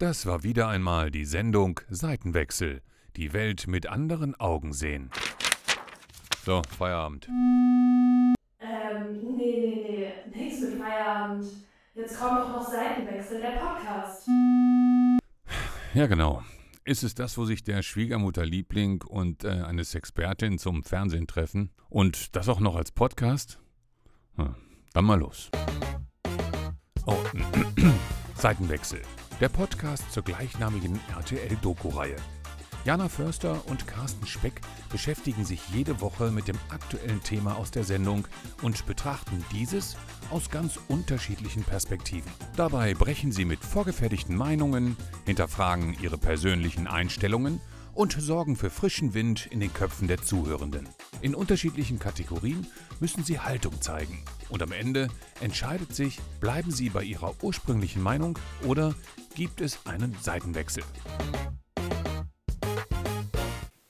Das war wieder einmal die Sendung Seitenwechsel. Die Welt mit anderen Augen sehen. So, Feierabend. Ähm, nee, nee, nee, nichts mit Feierabend. Jetzt kommt doch noch Seitenwechsel, der Podcast. Ja, genau. Ist es das, wo sich der Schwiegermutterliebling und äh, eine Sexpertin zum Fernsehen treffen? Und das auch noch als Podcast? Hm, dann mal los. Oh, Seitenwechsel. Der Podcast zur gleichnamigen RTL-Doku-Reihe. Jana Förster und Carsten Speck beschäftigen sich jede Woche mit dem aktuellen Thema aus der Sendung und betrachten dieses aus ganz unterschiedlichen Perspektiven. Dabei brechen sie mit vorgefertigten Meinungen, hinterfragen ihre persönlichen Einstellungen und sorgen für frischen Wind in den Köpfen der Zuhörenden. In unterschiedlichen Kategorien müssen sie Haltung zeigen. Und am Ende entscheidet sich, bleiben sie bei ihrer ursprünglichen Meinung oder gibt es einen Seitenwechsel.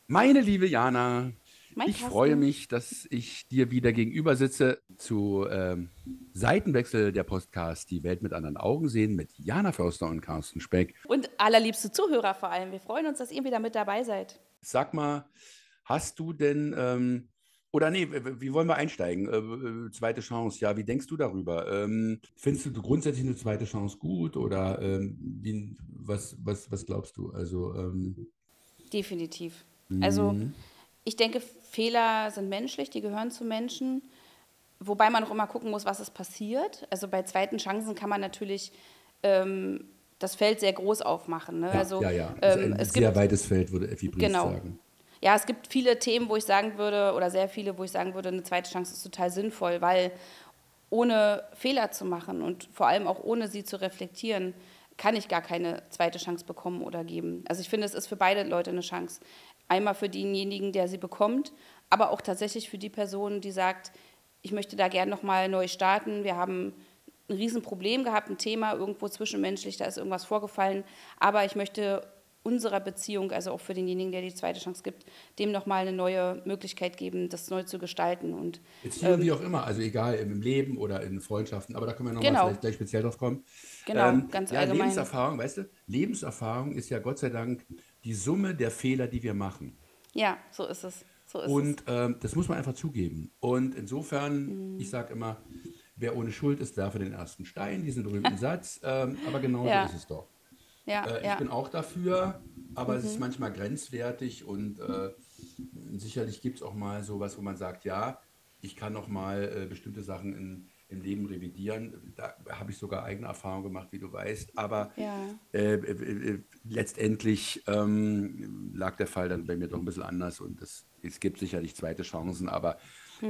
Meine liebe Jana, Mein ich Carsten. freue mich, dass ich dir wieder gegenüber sitze zu ähm, Seitenwechsel der Podcast Die Welt mit anderen Augen sehen mit Jana Förster und Carsten Speck. Und allerliebste Zuhörer vor allem. Wir freuen uns, dass ihr wieder mit dabei seid. Sag mal, hast du denn, ähm, oder nee, wie wollen wir einsteigen? Äh, zweite Chance, ja, wie denkst du darüber? Ähm, findest du grundsätzlich eine zweite Chance gut oder ähm, wie, was, was, was glaubst du? Also, ähm, Definitiv. Also mhm. Ich denke, Fehler sind menschlich, die gehören zu Menschen. Wobei man auch immer gucken muss, was ist passiert. Also bei zweiten Chancen kann man natürlich ähm, das Feld sehr groß aufmachen. Ne? ja, also, ja, ja, ist ähm, ein es sehr gibt, weites Feld, würde Effi Briest Genau. sagen. Ja, es gibt viele Themen, wo ich sagen würde, oder sehr viele, wo ich sagen würde, eine zweite Chance ist total sinnvoll, weil ohne Fehler zu machen und vor allem auch ohne sie zu reflektieren, kann ich gar keine zweite Chance bekommen oder geben. Also ich finde, es ist für beide Leute eine Chance. Einmal für denjenigen, der sie bekommt, aber auch tatsächlich für die Person, die sagt, ich möchte da gerne nochmal neu starten. Wir haben ein Riesenproblem gehabt, ein Thema irgendwo zwischenmenschlich, da ist irgendwas vorgefallen, aber ich möchte unserer Beziehung, also auch für denjenigen, der die zweite Chance gibt, dem nochmal eine neue Möglichkeit geben, das neu zu gestalten. Und Beziehungen Ähm, wie auch immer, also egal im Leben oder in Freundschaften, aber da können wir nochmal Genau. gleich speziell drauf kommen. genau, Ähm, ganz ja, allgemein. Lebenserfahrung, weißt du, Lebenserfahrung ist ja Gott sei Dank die Summe der Fehler, die wir machen. Ja, so ist es. So ist. Und ähm, das muss man einfach zugeben. Und insofern, Mhm. ich sage immer, wer ohne Schuld ist, darf den ersten Stein, diesen berühmten Satz. Ähm, aber genau Ja. so ist es doch. Ja, Äh, ja. Ich bin auch dafür, aber es ist Mhm. manchmal grenzwertig und äh, sicherlich gibt es auch mal sowas, wo man sagt, ja, ich kann noch mal äh, bestimmte Sachen in, im Leben revidieren. Da habe ich sogar eigene Erfahrungen gemacht, wie du weißt. Aber Ja. äh, äh, äh, letztendlich ähm, lag der Fall dann bei mir doch ein bisschen anders und es, es gibt sicherlich zweite Chancen, aber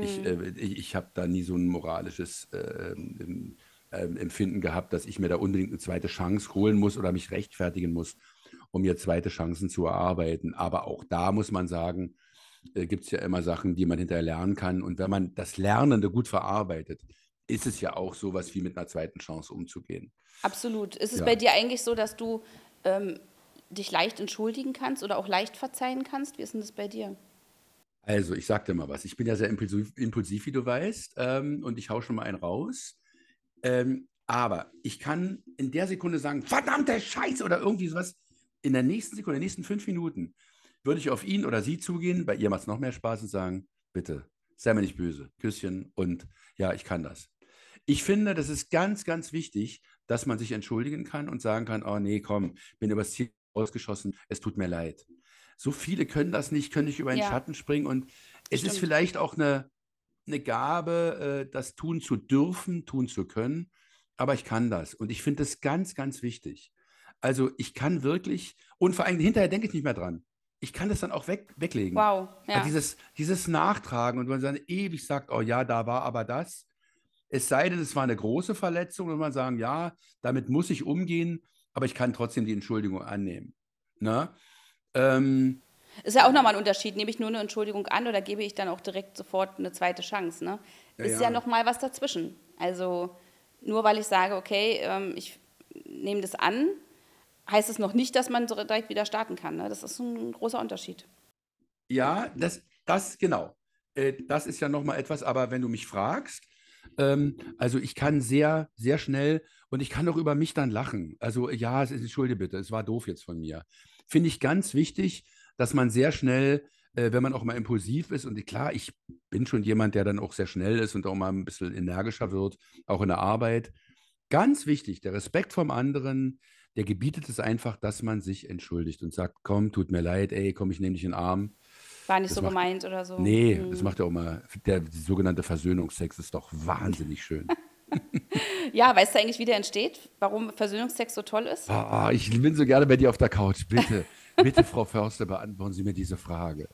ich, äh, ich, ich habe da nie so ein moralisches äh, ähm, ähm, Empfinden gehabt, dass ich mir da unbedingt eine zweite Chance holen muss oder mich rechtfertigen muss, um mir zweite Chancen zu erarbeiten. Aber auch da muss man sagen, äh, gibt es ja immer Sachen, die man hinterher lernen kann. Und wenn man das Lernende gut verarbeitet, ist es ja auch sowas wie mit einer zweiten Chance umzugehen. Absolut. Ist es Ja. bei dir eigentlich so, dass du ähm, dich leicht entschuldigen kannst oder auch leicht verzeihen kannst? Wie ist denn das bei dir? Also, ich sag dir mal was. Ich bin ja sehr impulsiv, impulsiv wie du weißt, ähm, und ich hau schon mal einen raus. Ähm, aber ich kann in der Sekunde sagen, verdammte Scheiße oder irgendwie sowas. In der nächsten Sekunde, in den nächsten fünf Minuten, würde ich auf ihn oder sie zugehen, bei ihr macht es noch mehr Spaß und sagen, bitte, sei mir nicht böse, Küsschen und ja, ich kann das. Ich finde, das ist ganz, ganz wichtig, dass man sich entschuldigen kann und sagen kann, oh nee, komm, bin übers Ziel ausgeschossen, es tut mir leid. So viele können das nicht, können nicht über den Ja. Schatten springen und es ist Stimmt. vielleicht auch eine, eine Gabe, äh, das tun zu dürfen, tun zu können, aber ich kann das und ich finde das ganz, ganz wichtig. Also ich kann wirklich, und vor allem hinterher denke ich nicht mehr dran. Ich kann das dann auch weg, weglegen. Wow. Ja. Dieses, dieses Nachtragen und man dann ewig sagt, oh ja, da war aber das. Es sei denn, es war eine große Verletzung und man sagen, ja, damit muss ich umgehen, aber ich kann trotzdem die Entschuldigung annehmen. Ne? Ähm, Ist ja auch nochmal ein Unterschied. Nehme ich nur eine Entschuldigung an oder gebe ich dann auch direkt sofort eine zweite Chance? Ne? Ist ja. ja, nochmal was dazwischen. Also nur weil ich sage, okay, ähm, ich nehme das an, heißt es noch nicht, dass man direkt wieder starten kann. Ne? Das ist ein großer Unterschied. Ja, das, das genau. Äh, das ist ja nochmal etwas, aber wenn du mich fragst, ähm, also ich kann sehr, sehr schnell Und ich kann doch über mich dann lachen. Also ja, es ist, entschuldige bitte, es war doof jetzt von mir. Finde ich ganz wichtig, dass man sehr schnell, äh, wenn man auch mal impulsiv ist, und klar, ich bin schon jemand, der dann auch sehr schnell ist und auch mal ein bisschen energischer wird, auch in der Arbeit. Ganz wichtig, der Respekt vom anderen, der gebietet es einfach, dass man sich entschuldigt und sagt, komm, tut mir leid, ey, komm, ich nehme dich in den Arm. War nicht Das so macht- gemeint oder so. Nee, Hm. das macht ja auch mal, der sogenannte Versöhnungsex ist doch wahnsinnig schön. Ja, weißt du eigentlich, wie der entsteht? Warum Versöhnungsex so toll ist? Ah, ich bin so gerne bei dir auf der Couch. Bitte, bitte, Frau Förster, beantworten Sie mir diese Frage.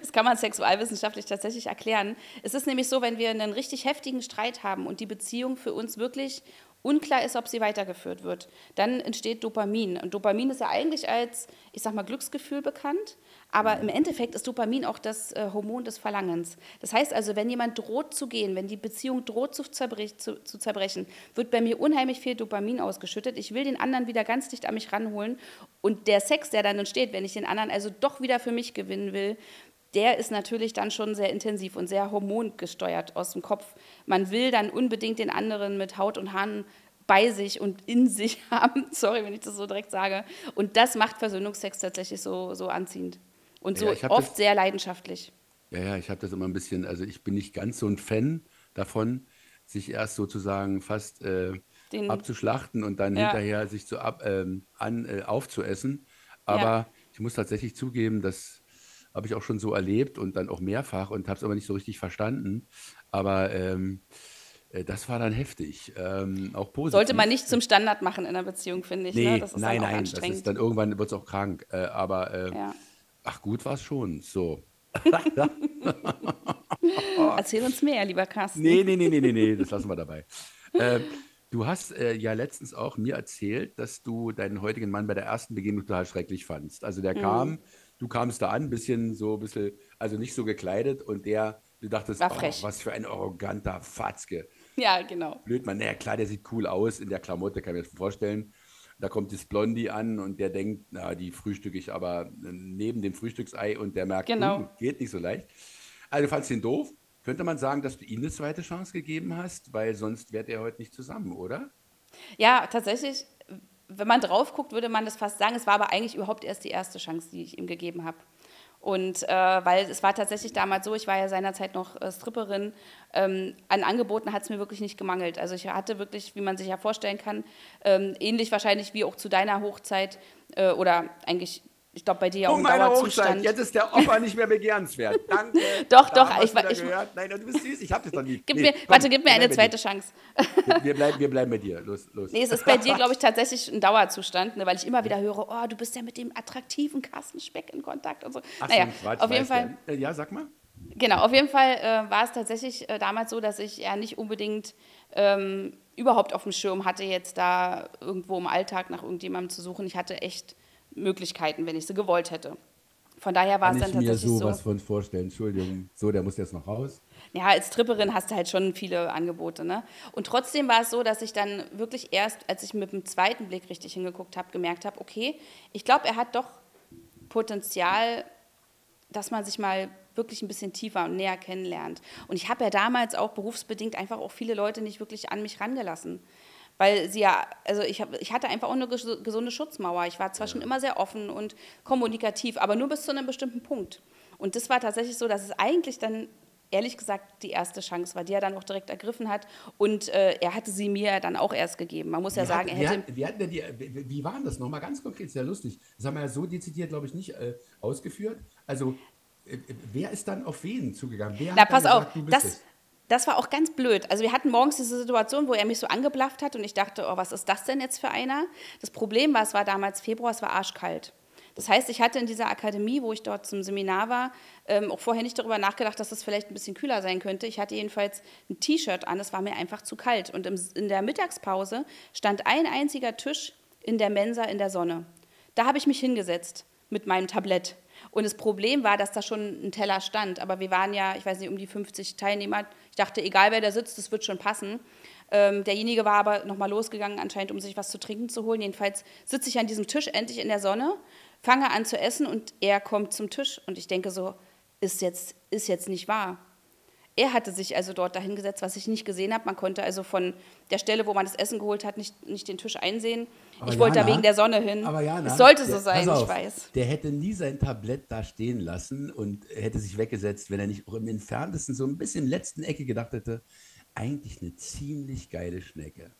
Das kann man sexualwissenschaftlich tatsächlich erklären. Es ist nämlich so, wenn wir einen richtig heftigen Streit haben und die Beziehung für uns wirklich unklar ist, ob sie weitergeführt wird, dann entsteht Dopamin. Und Dopamin ist ja eigentlich als, ich sag mal, Glücksgefühl bekannt, aber im Endeffekt ist Dopamin auch das äh, Hormon des Verlangens. Das heißt also, wenn jemand droht zu gehen, wenn die Beziehung droht zu, zerbrech, zu, zu zerbrechen, wird bei mir unheimlich viel Dopamin ausgeschüttet. Ich will den anderen wieder ganz dicht an mich ranholen und der Sex, der dann entsteht, wenn ich den anderen also doch wieder für mich gewinnen will, der ist natürlich dann schon sehr intensiv und sehr hormongesteuert aus dem Kopf. Man will dann unbedingt den anderen mit Haut und Haaren bei sich und in sich haben. Sorry, wenn ich das so direkt sage. Und das macht Versöhnungsex tatsächlich so, so anziehend. Und so Ja, oft das- sehr leidenschaftlich. Ja, ja, ich habe das immer ein bisschen, also ich bin nicht ganz so ein Fan davon, sich erst sozusagen fast äh, Den- abzuschlachten und dann Ja. hinterher sich zu ab, ähm, an, äh, aufzuessen. Aber Ja. ich muss tatsächlich zugeben, das habe ich auch schon so erlebt und dann auch mehrfach und habe es aber nicht so richtig verstanden. Aber ähm, äh, das war dann heftig, ähm, auch positiv. Sollte man nicht zum Standard machen in einer Beziehung, finde ich. Nee, ne? Das ist nein, nein, das ist dann irgendwann wird es auch krank. Äh, aber äh, ja. Ach gut war es schon. So. Erzähl uns mehr, lieber Carsten. Nee, nee, nee, nee, nee, nee, das lassen wir dabei. Äh, du hast äh, ja letztens auch mir erzählt, dass du deinen heutigen Mann bei der ersten Begegnung total schrecklich fandst. Also Mhm. der kam, du kamst da an, ein bisschen so, bisschen, also nicht so gekleidet und der, du dachtest, War oh, was für ein arroganter Fatzke. Ja, genau. Blöd, man, naja, klar, der sieht cool aus in der Klamotte, kann ich mir das vorstellen. Da kommt das Blondie an und der denkt, na, die frühstücke ich aber äh, neben dem Frühstücksei und der merkt, Genau. hm, geht nicht so leicht. Also fandst ihn doof. Könnte man sagen, dass du ihm eine zweite Chance gegeben hast, weil sonst wärt ihr heute nicht zusammen, oder? Ja, tatsächlich, wenn man drauf guckt, würde man das fast sagen. Es war aber eigentlich überhaupt erst die erste Chance, die ich ihm gegeben habe. Und äh, weil es war tatsächlich damals so, ich war ja seinerzeit noch äh, Stripperin, ähm, an Angeboten hat es mir wirklich nicht gemangelt. Also ich hatte wirklich, wie man sich ja vorstellen kann, ähm, ähnlich wahrscheinlich wie auch zu deiner Hochzeit äh, oder eigentlich, ich glaube bei dir ja auch Um Hochzeit, Dauerzustand. jetzt ist der Opa nicht mehr begehrenswert. Danke. Doch, Da doch, ich ich- gehört. Nein, du bist süß, ich hab das doch nie. Gib Nee, mir, komm, warte, gib mir eine zweite Chance. Wir bleiben, wir bleiben bei dir. Los, los. Nee, es ist bei dir, glaube ich, tatsächlich ein Dauerzustand, ne, weil ich immer wieder höre, oh, du bist ja mit dem attraktiven Carsten Speck in Kontakt und so. Ach, naja, so ein Quatsch, auf jeden Fall, der. Äh, Ja, sag mal. genau, auf jeden Fall äh, war es tatsächlich äh, damals so, dass ich ja nicht unbedingt ähm, überhaupt auf dem Schirm hatte, jetzt da irgendwo im Alltag nach irgendjemandem zu suchen. Ich hatte echt Möglichkeiten, wenn ich sie gewollt hätte. Von daher war Kann es dann ich mir tatsächlich sowas so. von vorstellen. Entschuldigung. So, der muss jetzt noch raus. Ja, als Tripperin hast du halt schon viele Angebote. Ne? Und trotzdem war es so, dass ich dann wirklich erst, als ich mit dem zweiten Blick richtig hingeguckt habe, gemerkt habe, okay, ich glaube, er hat doch Potenzial, dass man sich mal wirklich ein bisschen tiefer und näher kennenlernt. Und ich habe ja damals auch berufsbedingt einfach auch viele Leute nicht wirklich an mich rangelassen. Weil sie ja, also ich, hab, ich hatte einfach auch eine ges- gesunde Schutzmauer. Ich war zwar schon immer sehr offen und kommunikativ, aber nur bis zu einem bestimmten Punkt. Und das war tatsächlich so, dass es eigentlich dann, ehrlich gesagt, die erste Chance war, die er dann auch direkt ergriffen hat. Und äh, er hatte sie mir dann auch erst gegeben. Man muss ja Wie sagen, hat- er wie hätte. wie hatten denn die, wie, wie waren das nochmal ganz konkret? Sehr lustig. Das haben wir ja so dezidiert, glaube ich, nicht äh, ausgeführt. Also, äh, äh, wer ist dann auf wen zugegangen? Wer Na, pass auf, gesagt, bist das? Das war auch ganz blöd. Also wir hatten morgens diese Situation, wo er mich so angeblafft hat und ich dachte, oh, was ist das denn jetzt für einer? Das Problem war, es war damals Februar, es war arschkalt. Das heißt, ich hatte in dieser Akademie, wo ich dort zum Seminar war, ähm, auch vorher nicht darüber nachgedacht, dass es vielleicht ein bisschen kühler sein könnte. Ich hatte jedenfalls ein T-Shirt an, es war mir einfach zu kalt. Und im, in der Mittagspause stand ein einziger Tisch in der Mensa in der Sonne. Da habe ich mich hingesetzt mit meinem Tablett. Und das Problem war, dass da schon ein Teller stand. Aber wir waren ja, ich weiß nicht, um die 50 Teilnehmer. Ich dachte, egal wer da sitzt, das wird schon passen. Ähm, derjenige war aber nochmal losgegangen, anscheinend, um sich was zu trinken zu holen. Jedenfalls sitze ich an diesem Tisch endlich in der Sonne, fange an zu essen und er kommt zum Tisch. Und ich denke so, ist jetzt, ist jetzt nicht wahr. Er hatte sich also dort dahingesetzt, was ich nicht gesehen habe. Man konnte also von der Stelle, wo man das Essen geholt hat, nicht, nicht den Tisch einsehen. Aber ich wollte da Jana- wegen der Sonne hin. Aber Jana, es sollte so der- sein, ich auf, weiß. Der hätte nie sein Tablett da stehen lassen und hätte sich weggesetzt, wenn er nicht auch im entferntesten so ein bisschen letzten Ecke gedacht hätte, eigentlich eine ziemlich geile Schnecke.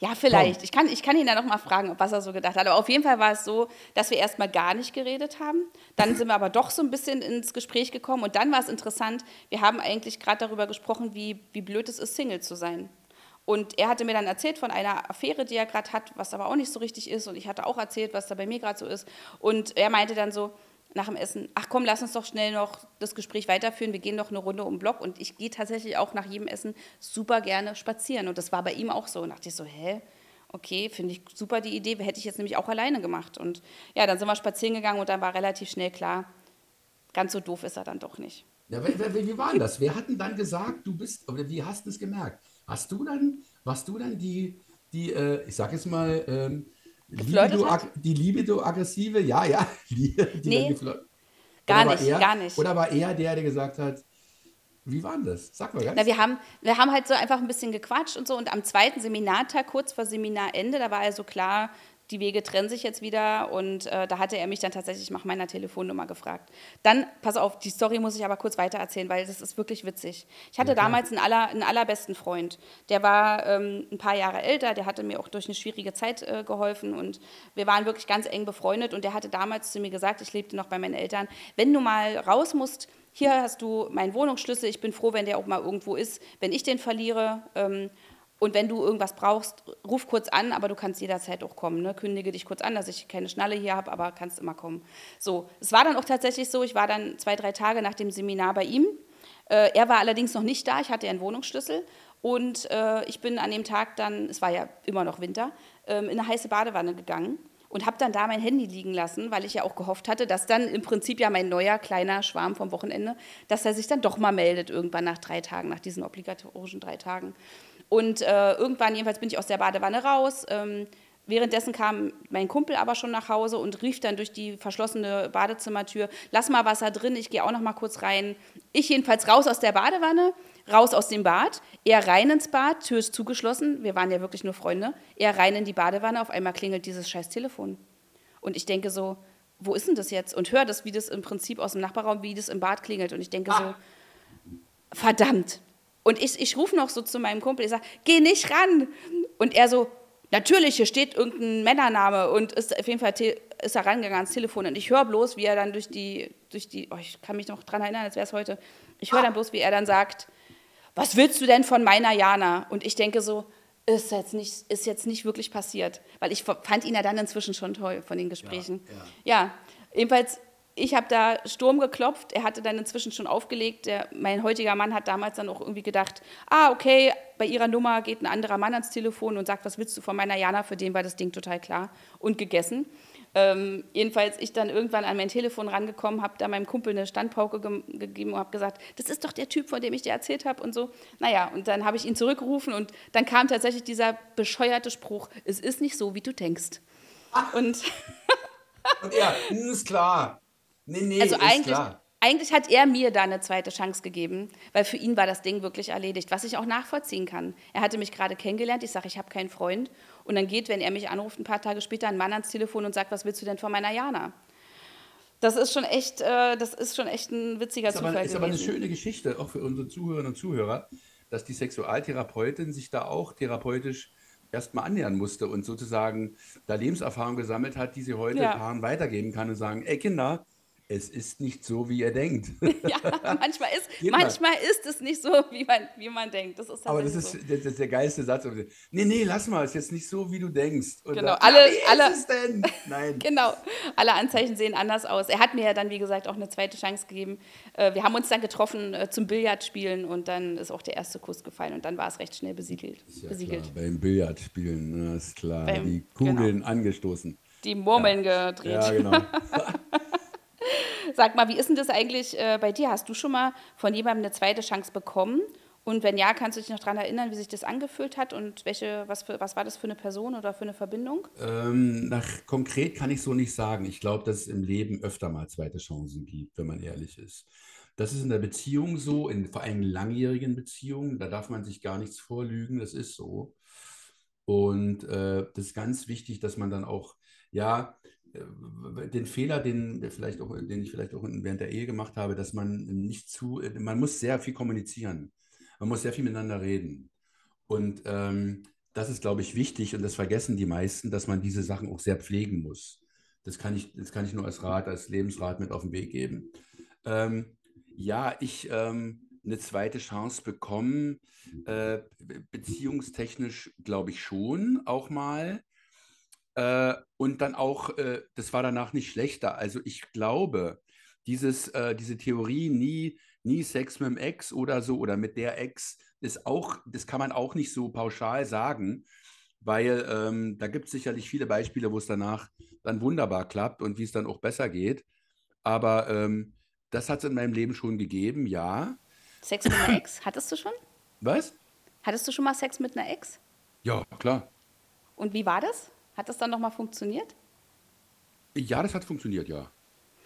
Ja, vielleicht. Ich kann, ich kann ihn ja noch mal fragen, was er so gedacht hat. Aber auf jeden Fall war es so, dass wir erstmal gar nicht geredet haben. Dann sind wir aber doch so ein bisschen ins Gespräch gekommen. Und dann war es interessant, wir haben eigentlich gerade darüber gesprochen, wie, wie blöd es ist, Single zu sein. Und er hatte mir dann erzählt von einer Affäre, die er gerade hat, was aber auch nicht so richtig ist. Und ich hatte auch erzählt, was da bei mir gerade so ist. Und er meinte dann so nach dem Essen, ach komm, lass uns doch schnell noch das Gespräch weiterführen. Wir gehen noch eine Runde um den Block. Und ich gehe tatsächlich auch nach jedem Essen super gerne spazieren. Und das war bei ihm auch so. Und dachte ich so, hä? Okay, finde ich super die Idee. Hätte ich jetzt nämlich auch alleine gemacht. Und ja, dann sind wir spazieren gegangen und dann war relativ schnell klar, ganz so doof ist er dann doch nicht. Ja, wie, wie, wie war denn das? Hat denn dann gesagt, du bist, oder wie hast du es gemerkt? Hast du dann, warst du dann die, die äh, ich sag jetzt mal, ähm, Libido, die Libido-aggressive? Ja, ja. Die, die Nee, gar nicht, er, gar nicht. Oder war er der, der gesagt hat, wie war denn das? Sag mal ganz. Na, wir, haben, wir haben halt so einfach ein bisschen gequatscht und so. Und am zweiten Seminartag, kurz vor Seminarende, da war also klar, die Wege trennen sich jetzt wieder. Und äh, da hatte er mich dann tatsächlich nach meiner Telefonnummer gefragt. Dann, pass auf, die Story muss ich aber kurz weitererzählen, weil das ist wirklich witzig. Ich hatte damals einen, aller, einen allerbesten Freund. Der war ähm, ein paar Jahre älter, der hatte mir auch durch eine schwierige Zeit äh, geholfen. Und wir waren wirklich ganz eng befreundet. Und der hatte damals zu mir gesagt, ich lebte noch bei meinen Eltern, wenn du mal raus musst, hier hast du meinen Wohnungsschlüssel, ich bin froh, wenn der auch mal irgendwo ist, wenn ich den verliere. Ähm, und wenn du irgendwas brauchst, ruf kurz an, aber du kannst jederzeit auch kommen. Ne? Kündige dich kurz an, dass ich keine Schnalle hier habe, aber kannst immer kommen. So, es war dann auch tatsächlich so, ich war dann zwei, drei Tage nach dem Seminar bei ihm. Äh, er war allerdings noch nicht da, ich hatte ja einen Wohnungsschlüssel. Und äh, ich bin an dem Tag dann, es war ja immer noch Winter, ähm, in eine heiße Badewanne gegangen und habe dann da mein Handy liegen lassen, weil ich ja auch gehofft hatte, dass dann im Prinzip ja mein neuer kleiner Schwarm vom Wochenende, dass er sich dann doch mal meldet irgendwann nach drei Tagen, nach diesen obligatorischen drei Tagen. Und äh, irgendwann jedenfalls bin ich aus der Badewanne raus. Ähm, währenddessen kam mein Kumpel aber schon nach Hause und rief dann durch die verschlossene Badezimmertür, lass mal Wasser drin, ich gehe auch noch mal kurz rein. Ich jedenfalls raus aus der Badewanne, raus aus dem Bad, er rein ins Bad, Tür ist zugeschlossen, wir waren ja wirklich nur Freunde, er rein in die Badewanne, auf einmal klingelt dieses scheiß Telefon. Und ich denke so, wo ist denn das jetzt? Und höre das, wie das im Prinzip aus dem Nachbarraum, wie das im Bad klingelt. Und ich denke so, verdammt. Und ich, ich rufe noch so zu meinem Kumpel, ich sage, geh nicht ran. Und er so, natürlich, hier steht irgendein Männername und ist auf jeden Fall ist er rangegangen ans Telefon. Und ich höre bloß, wie er dann durch die, durch die, oh, ich kann mich noch dran erinnern, als wäre es heute, ich höre dann bloß, wie er dann sagt, was willst du denn von meiner Jana? Und ich denke so, ist jetzt nicht, ist jetzt nicht wirklich passiert. Weil ich fand ihn ja dann inzwischen schon toll von den Gesprächen. Ja, jedenfalls, ich habe da Sturm geklopft. Er hatte dann inzwischen schon aufgelegt. Der, mein heutiger Mann hat damals dann auch irgendwie gedacht, ah, okay, bei ihrer Nummer geht ein anderer Mann ans Telefon und sagt, was willst du von meiner Jana? Für den war das Ding total klar und gegessen. Ähm, jedenfalls ich dann irgendwann an mein Telefon rangekommen, habe da meinem Kumpel eine Standpauke ge gegeben und habe gesagt, das ist doch der Typ, von dem ich dir erzählt habe und so. Naja, und dann habe ich ihn zurückgerufen und dann kam tatsächlich dieser bescheuerte Spruch, es ist nicht so, wie du denkst. Und Und er, "Hm, ist klar. Nee, nee, also eigentlich, klar. eigentlich hat er mir da eine zweite Chance gegeben, weil für ihn war das Ding wirklich erledigt, was ich auch nachvollziehen kann. Er hatte mich gerade kennengelernt, ich sage, ich habe keinen Freund. Und dann geht, wenn er mich anruft, ein paar Tage später ein Mann ans Telefon und sagt, was willst du denn von meiner Jana? Das ist schon echt, äh, das ist schon echt ein witziger Ist aber, Zufall ist aber eine gewesen. schöne Geschichte, auch für unsere Zuhörerinnen und Zuhörer, dass die Sexualtherapeutin sich da auch therapeutisch erstmal annähern musste und sozusagen da Lebenserfahrung gesammelt hat, die sie heute Ja. Paaren weitergeben kann und sagen, ey Kinder, es ist nicht so, wie ihr denkt. Ja, manchmal ist, manchmal ist es nicht so, wie man, wie man denkt. Das ist Aber das ist, so. das ist der geilste Satz. Nee, nee, lass mal, es ist jetzt nicht so, wie du denkst. Und Genau, dann, alle- ja, alle- ist es denn? Nein. Genau, alle Anzeichen sehen anders aus. Er hat mir ja dann, wie gesagt, auch eine zweite Chance gegeben. Äh, Wir haben uns dann getroffen äh, zum Billardspielen und dann ist auch der erste Kuss gefallen und dann war es recht schnell besiegelt. Ja besiegelt. klar, beim Billardspielen, ne, ist klar. Beim- die Kugeln angestoßen. Die Murmeln gedreht. Ja, genau. Sag mal, wie ist denn das eigentlich äh, bei dir? Hast du schon mal von jemandem eine zweite Chance bekommen? Und wenn ja, kannst du dich noch daran erinnern, wie sich das angefühlt hat und welche, was, für, was war das für eine Person oder für eine Verbindung? Ähm, nach konkret kann ich so nicht sagen. Ich glaube, dass es im Leben öfter mal zweite Chancen gibt, wenn man ehrlich ist. Das ist in der Beziehung so, in vor allem langjährigen Beziehungen, da darf man sich gar nichts vorlügen, das ist so. Und äh, das ist ganz wichtig, dass man dann auch, ja, den Fehler, den, vielleicht auch, den ich vielleicht auch während der Ehe gemacht habe, dass man nicht zu, man muss sehr viel kommunizieren. Man muss sehr viel miteinander reden. Und ähm, das ist, glaube ich, wichtig und das vergessen die meisten, dass man diese Sachen auch sehr pflegen muss. Das kann ich, das kann ich nur als Rat, als Lebensrat mit auf den Weg geben. Ähm, ja, ich ähm, eine zweite Chance bekommen, äh, beziehungstechnisch glaube ich schon auch mal. Äh, und dann auch, äh, das war danach nicht schlechter. Also ich glaube, dieses, äh, diese Theorie, nie, nie Sex mit dem Ex oder so oder mit der Ex, ist auch, das kann man auch nicht so pauschal sagen, weil ähm, da gibt es sicherlich viele Beispiele, wo es danach dann wunderbar klappt und wie es dann auch besser geht. Aber ähm, das hat es in meinem Leben schon gegeben, ja. Sex mit einer Ex? Hattest du schon? Was? Hattest du schon mal Sex mit einer Ex? Ja, klar. Und wie war das? Hat das dann nochmal funktioniert? Ja, das hat funktioniert, ja.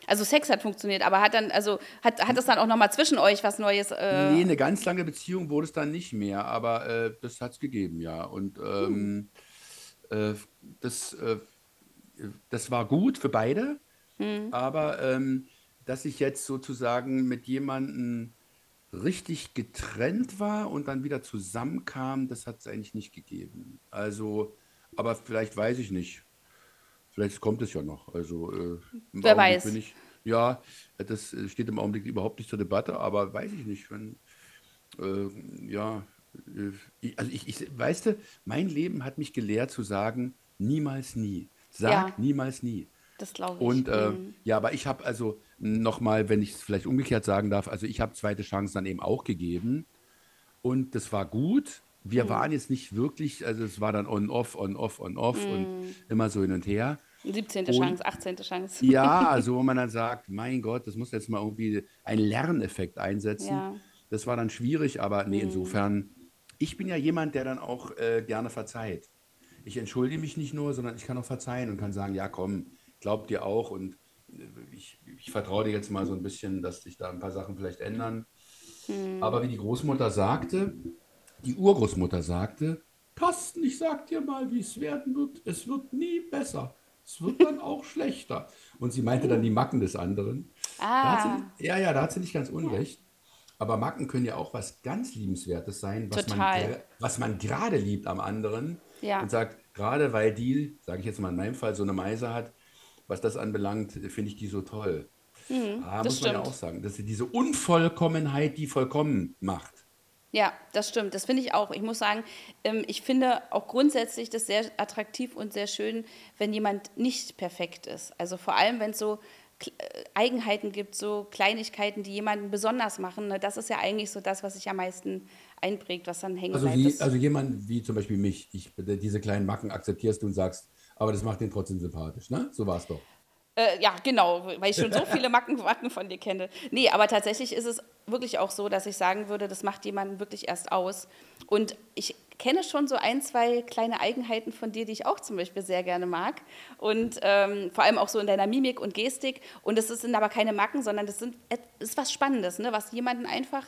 Also Sex hat funktioniert, aber hat dann, also hat, hat das dann auch nochmal zwischen euch was Neues? Äh nee, eine ganz lange Beziehung wurde es dann nicht mehr, aber äh, das hat es gegeben, ja. Und ähm, hm. äh, das, äh, das war gut für beide, hm. aber ähm, dass ich jetzt sozusagen mit jemandem richtig getrennt war und dann wieder zusammenkam, das hat es eigentlich nicht gegeben. Also, aber vielleicht weiß ich nicht. Vielleicht kommt es ja noch. Also, äh, Wer weiß. Ich, ja, das steht im Augenblick überhaupt nicht zur Debatte, aber weiß ich nicht. Wenn, äh, ja, äh, also ich, ich, weißt du, mein Leben hat mich gelehrt zu sagen, niemals nie. Sag ja. niemals nie. Das glaube ich. Und äh, mhm. ja, aber ich habe also nochmal, wenn ich es vielleicht umgekehrt sagen darf, also ich habe zweite Chancen dann eben auch gegeben. Und das war gut. Wir mhm. waren jetzt nicht wirklich, also es war dann on-off, on-off, on-off mhm. und immer so hin und her. 17. Und, Chance, 18. Chance. Ja, also wo man dann sagt, mein Gott, das muss jetzt mal irgendwie einen Lerneffekt einsetzen. Ja. Das war dann schwierig, aber nee, mhm. insofern, ich bin ja jemand, der dann auch äh, gerne verzeiht. Ich entschuldige mich nicht nur, sondern ich kann auch verzeihen und kann sagen, ja komm, glaubt dir auch und äh, ich, ich vertraue dir jetzt mal so ein bisschen, dass sich da ein paar Sachen vielleicht ändern. Hm. Aber wie die Großmutter sagte, die Urgroßmutter sagte, Carsten, ich sag dir mal, wie es werden wird. Es wird nie besser. Es wird dann auch schlechter. Und sie meinte dann die Macken des anderen. Ah. Sie, ja, ja, da hat sie nicht ganz unrecht. Aber Macken können ja auch was ganz Liebenswertes sein, was Total. man, was man gerade liebt am anderen. Ja. Und sagt, gerade weil die, sage ich jetzt mal in meinem Fall, so eine Meise hat, was das anbelangt, finde ich die so toll. Mhm, ah, muss man ja auch sagen, dass sie diese Unvollkommenheit, die vollkommen macht. Ja, das stimmt. Das finde ich auch. Ich muss sagen, ähm, ich finde auch grundsätzlich das sehr attraktiv und sehr schön, wenn jemand nicht perfekt ist. Also vor allem, wenn es so äh, Eigenheiten gibt, so Kleinigkeiten, die jemanden besonders machen. Ne? Das ist ja eigentlich so das, was sich am meisten einprägt, was dann hängen also bleibt. Wie, also jemand wie zum Beispiel mich, ich, diese kleinen Macken akzeptierst du und sagst, aber das macht ihn trotzdem sympathisch, ne? So war es doch. Äh, ja, genau, weil ich schon so viele Macken, Macken von dir kenne. Nee, aber tatsächlich ist es wirklich auch so, dass ich sagen würde, das macht jemanden wirklich erst aus. Und ich kenne schon so ein, zwei kleine Eigenheiten von dir, die ich auch zum Beispiel sehr gerne mag. Und ähm, vor allem auch so in deiner Mimik und Gestik. Und das sind aber keine Macken, sondern das, sind, das ist was Spannendes, ne? was jemanden einfach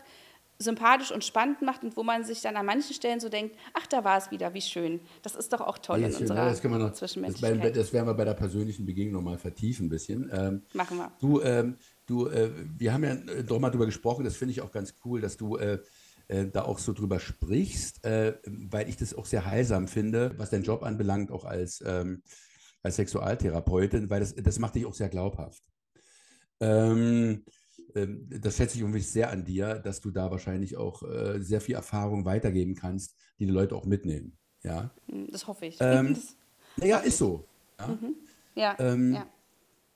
sympathisch und spannend macht und wo man sich dann an manchen Stellen so denkt, ach, da war es wieder, wie schön. Das ist doch auch toll ja, in schön, unserer ja, das noch, Zwischenmenschlichkeit. Das, das, werden wir bei der persönlichen Begegnung mal vertiefen ein bisschen. Ähm, Machen wir. Du, ähm, du äh, wir haben ja äh, doch mal drüber gesprochen, das finde ich auch ganz cool, dass du äh, äh, da auch so drüber sprichst, äh, weil ich das auch sehr heilsam finde, was deinen Job anbelangt, auch als, ähm, als Sexualtherapeutin, weil das, das macht dich auch sehr glaubhaft. Ähm, ähm, das schätze ich irgendwie sehr an dir, dass du da wahrscheinlich auch sehr viel Erfahrung weitergeben kannst, die die Leute auch mitnehmen. Ja? Hm, das hoffe ich. Ähm, ja, ist so. Ja, mhm. ja, ähm, ja.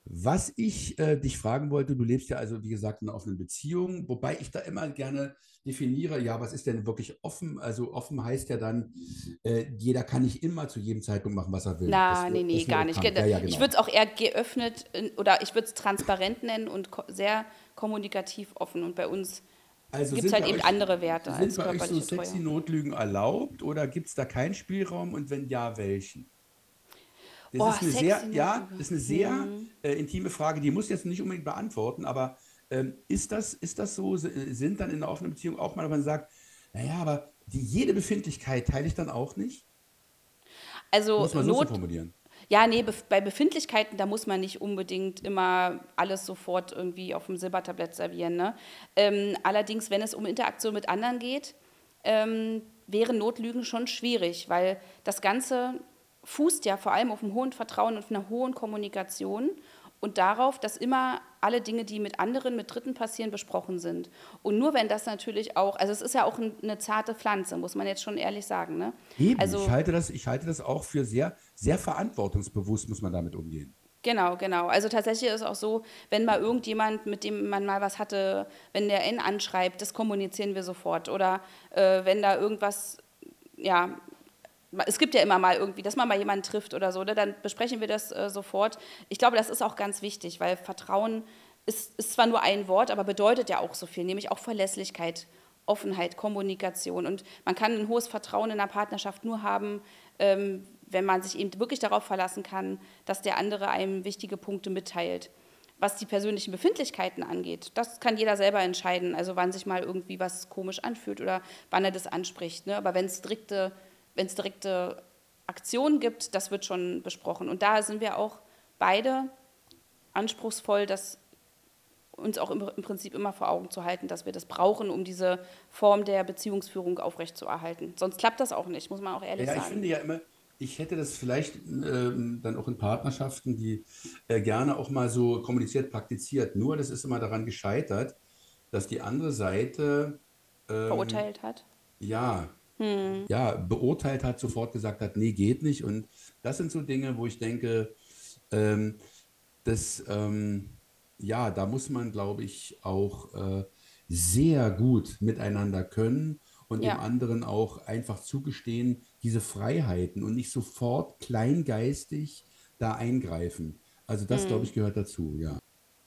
Was ich äh, dich fragen wollte, du lebst ja also, wie gesagt, in einer offenen Beziehung, wobei ich da immer gerne definiere, ja, was ist denn wirklich offen? Also offen heißt ja dann, äh, jeder kann nicht immer zu jedem Zeitpunkt machen, was er will. Na, das, nee, nee, gar nicht. Ja, ja, genau. Ich würde es auch eher geöffnet oder ich würde es transparent nennen und sehr kommunikativ offen. Und bei uns also gibt es halt eben euch, andere Werte sind als bei euch so sexy Notlügen erlaubt oder gibt es da keinen Spielraum und wenn ja, welchen? Das oh, ist eine sehr, ja, ist eine sehr mhm. äh, intime Frage, die muss jetzt nicht unbedingt beantworten, aber Ähm, ist, das, ist das so? Sind dann in einer offenen Beziehung auch mal, wenn man sagt, naja, aber die, jede Befindlichkeit teile ich dann auch nicht? Also Muss man so Not, formulieren. Ja, nee, bei Befindlichkeiten, da muss man nicht unbedingt immer alles sofort irgendwie auf dem Silbertablett servieren. Ne? Ähm, allerdings, wenn es um Interaktion mit anderen geht, ähm, wären Notlügen schon schwierig, weil das Ganze fußt ja vor allem auf einem hohen Vertrauen und einer hohen Kommunikation und darauf, dass immer alle Dinge, die mit anderen, mit Dritten passieren, besprochen sind. Und nur wenn das natürlich auch, also es ist ja auch eine zarte Pflanze, muss man jetzt schon ehrlich sagen. Ne? Eben, also, ich, halte das, ich halte das auch für sehr, sehr verantwortungsbewusst, muss man damit umgehen. Genau, genau. Also tatsächlich ist es auch so, wenn mal irgendjemand, mit dem man mal was hatte, wenn der N anschreibt, das kommunizieren wir sofort. Oder äh, wenn da irgendwas, ja, es gibt ja immer mal irgendwie, dass man mal jemanden trifft oder so, ne? dann besprechen wir das äh, sofort. Ich glaube, das ist auch ganz wichtig, weil Vertrauen ist, ist zwar nur ein Wort, aber bedeutet ja auch so viel, nämlich auch Verlässlichkeit, Offenheit, Kommunikation. Und man kann ein hohes Vertrauen in einer Partnerschaft nur haben, ähm, wenn man sich eben wirklich darauf verlassen kann, dass der andere einem wichtige Punkte mitteilt. Was die persönlichen Befindlichkeiten angeht, das kann jeder selber entscheiden. Also wann sich mal irgendwie was komisch anfühlt oder wann er das anspricht. Ne? Aber wenn es strikte wenn es direkte Aktionen gibt, das wird schon besprochen. Und da sind wir auch beide anspruchsvoll, das uns auch im, im, Prinzip immer vor Augen zu halten, dass wir das brauchen, um diese Form der Beziehungsführung aufrechtzuerhalten. Sonst klappt das auch nicht, muss man auch ehrlich ja, sagen. Ich finde ja immer, ich hätte das vielleicht ähm, dann auch in Partnerschaften, die äh, gerne auch mal so kommuniziert, praktiziert. Nur das ist immer daran gescheitert, dass die andere Seite ähm, verurteilt hat. Ja, hm. ja, beurteilt hat, sofort gesagt hat, nee, geht nicht. Und das sind so Dinge, wo ich denke, ähm, das, ähm, ja, da muss man, glaube ich, auch äh, sehr gut miteinander können und ja. dem anderen auch einfach zugestehen, diese Freiheiten und nicht sofort kleingeistig da eingreifen. Also das, hm. glaube ich, gehört dazu, ja.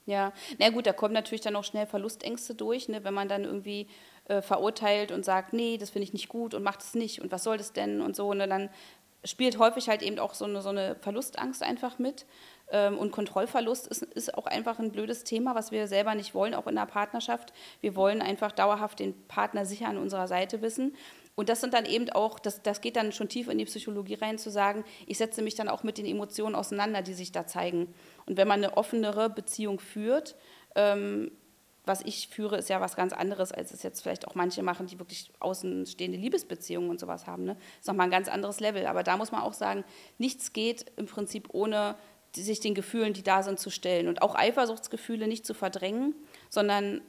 Ja, na gut, da kommen natürlich dann auch schnell Verlustängste durch, ne, wenn man dann irgendwie äh, verurteilt und sagt, nee, das finde ich nicht gut und macht es nicht und was soll das denn und so. Ne, dann spielt häufig halt eben auch so eine, so eine Verlustangst einfach mit. Ähm, und Kontrollverlust ist, ist auch einfach ein blödes Thema, was wir selber nicht wollen, auch in der Partnerschaft. Wir wollen einfach dauerhaft den Partner sicher an unserer Seite wissen. Und das sind dann eben auch, das, das geht dann schon tief in die Psychologie rein, zu sagen, ich setze mich dann auch mit den Emotionen auseinander, die sich da zeigen. Und wenn man eine offenere Beziehung führt, ähm, was ich führe, ist ja was ganz anderes, als es jetzt vielleicht auch manche machen, die wirklich außenstehende Liebesbeziehungen und sowas haben. Ne? Ist nochmal ein ganz anderes Level. Aber da muss man auch sagen, nichts geht im Prinzip ohne sich den Gefühlen, die da sind, zu stellen. Und auch Eifersuchtsgefühle nicht zu verdrängen, sondern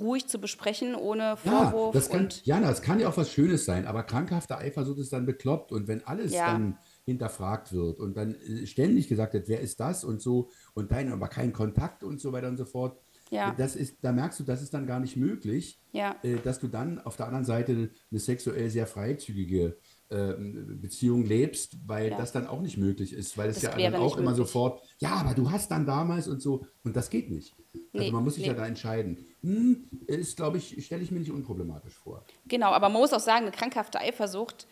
ruhig zu besprechen, ohne Vorwurf. Ja, das kann, Jana, das kann ja auch was Schönes sein, aber krankhafte Eifersucht ist dann bekloppt. Und wenn alles ja. dann hinterfragt wird und dann äh, ständig gesagt wird, wer ist das und so und dein, aber kein Kontakt und so weiter und so fort, ja. das ist, da merkst du, das ist dann gar nicht möglich, ja. äh, dass du dann auf der anderen Seite eine sexuell sehr freizügige äh, Beziehung lebst, weil ja. das dann auch nicht möglich ist, weil es ja dann auch immer sofort, ja, aber du hast dann damals und so, und das geht nicht. Also nee, man muss sich nee. ja da entscheiden. Hm, ist, glaube ich, stelle ich mir nicht unproblematisch vor. Genau, aber man muss auch sagen, eine krankhafte Eifersucht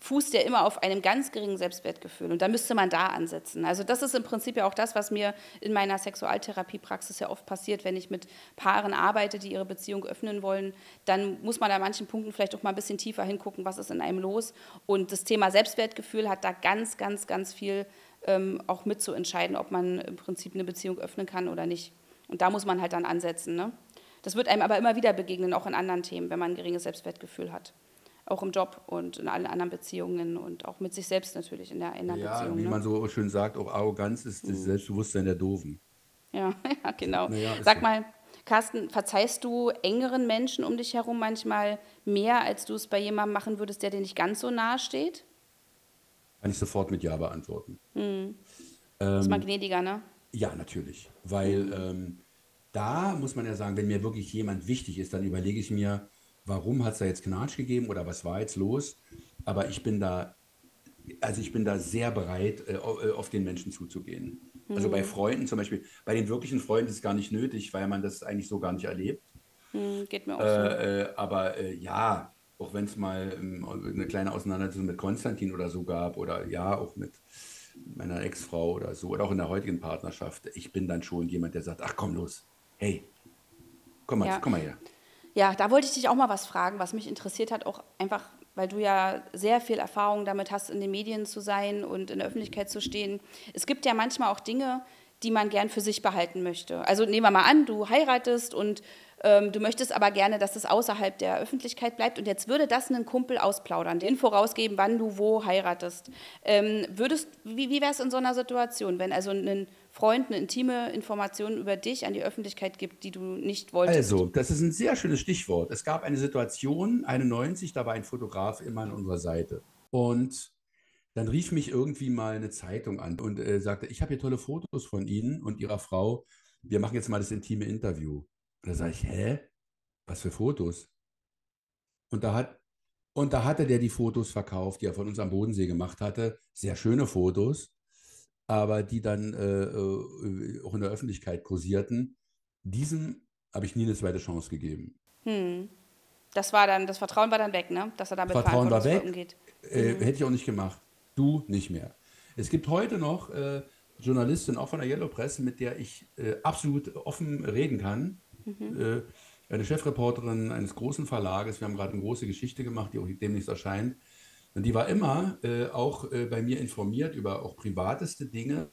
fußt ja immer auf einem ganz geringen Selbstwertgefühl. Und da müsste man da ansetzen. Also das ist im Prinzip ja auch das, was mir in meiner Sexualtherapiepraxis ja oft passiert, wenn ich mit Paaren arbeite, die ihre Beziehung öffnen wollen. Dann muss man an manchen Punkten vielleicht auch mal ein bisschen tiefer hingucken, was ist in einem los. Und das Thema Selbstwertgefühl hat da ganz, ganz, ganz viel ähm, auch mitzuentscheiden, ob man im Prinzip eine Beziehung öffnen kann oder nicht. Und da muss man halt dann ansetzen. Ne? Das wird einem aber immer wieder begegnen, auch in anderen Themen, wenn man ein geringes Selbstwertgefühl hat auch im Job und in allen anderen Beziehungen und auch mit sich selbst natürlich in der, in der ja, Beziehung. Wie ne? man so schön sagt, auch Arroganz ist das mhm. Selbstbewusstsein der Doofen. Ja, ja genau. Ja, Sag mal, Carsten, verzeihst du engeren Menschen um dich herum manchmal mehr, als du es bei jemandem machen würdest, der dir nicht ganz so nahe steht? Kann ich sofort mit Ja beantworten. Mhm. Ähm, ist mal gnädiger, ne? Ja, natürlich. Weil ähm, da muss man ja sagen, wenn mir wirklich jemand wichtig ist, dann überlege ich mir, warum hat es da jetzt Knatsch gegeben oder was war jetzt los. Aber ich bin da, also ich bin da sehr bereit, äh, äh auf den Menschen zuzugehen. Mhm. Also bei mhm. Freunden zum Beispiel, bei den wirklichen Freunden ist es gar nicht nötig, weil man das eigentlich so gar nicht erlebt. Mhm, geht mir auch äh, so. Äh, aber äh, ja, auch wenn es mal ähm, eine kleine Auseinandersetzung mit Konstantin oder so gab oder ja, auch mit meiner Ex-Frau oder so oder auch in der heutigen Partnerschaft, ich bin dann schon jemand, der sagt, ach komm los, Hey, komm mal, Ja. komm mal her. Ja, da wollte ich dich auch mal was fragen, was mich interessiert hat, auch einfach, weil du ja sehr viel Erfahrung damit hast, in den Medien zu sein und in der Öffentlichkeit zu stehen. Es gibt ja manchmal auch Dinge, die man gern für sich behalten möchte. Also nehmen wir mal an, du heiratest und ähm, du möchtest aber gerne, dass es außerhalb der Öffentlichkeit bleibt und jetzt würde das einen Kumpel ausplaudern, den Info rausgeben, wann du wo heiratest. Ähm, würdest, wie, wie wäre es in so einer Situation, wenn also ein Freund eine intime Information über dich an die Öffentlichkeit gibt, die du nicht wolltest? Also, das ist ein sehr schönes Stichwort. Es gab eine Situation, 91, da war ein Fotograf immer an unserer Seite. Und dann rief mich irgendwie mal eine Zeitung an und äh, sagte, ich habe hier tolle Fotos von Ihnen und Ihrer Frau. Wir machen jetzt mal das intime Interview. Und da sage ich, hä? Was für Fotos? Und da hat, und da hatte der die Fotos verkauft, die er von uns am Bodensee gemacht hatte. Sehr schöne Fotos, aber die dann äh, äh, auch in der Öffentlichkeit kursierten. Diesem habe ich nie eine zweite Chance gegeben. Hm. Das war dann, das Vertrauen war dann weg, ne? Dass er damit Vertrauen war weg. umgeht. Äh, hätte ich auch nicht gemacht. Du nicht mehr. Es gibt heute noch äh, Journalistin, auch von der Yellow Press, mit der ich äh, absolut offen reden kann. Äh, eine Chefreporterin eines großen Verlages. Wir haben gerade eine große Geschichte gemacht, die auch demnächst erscheint. Und die war immer äh, auch äh, bei mir informiert über auch privateste Dinge.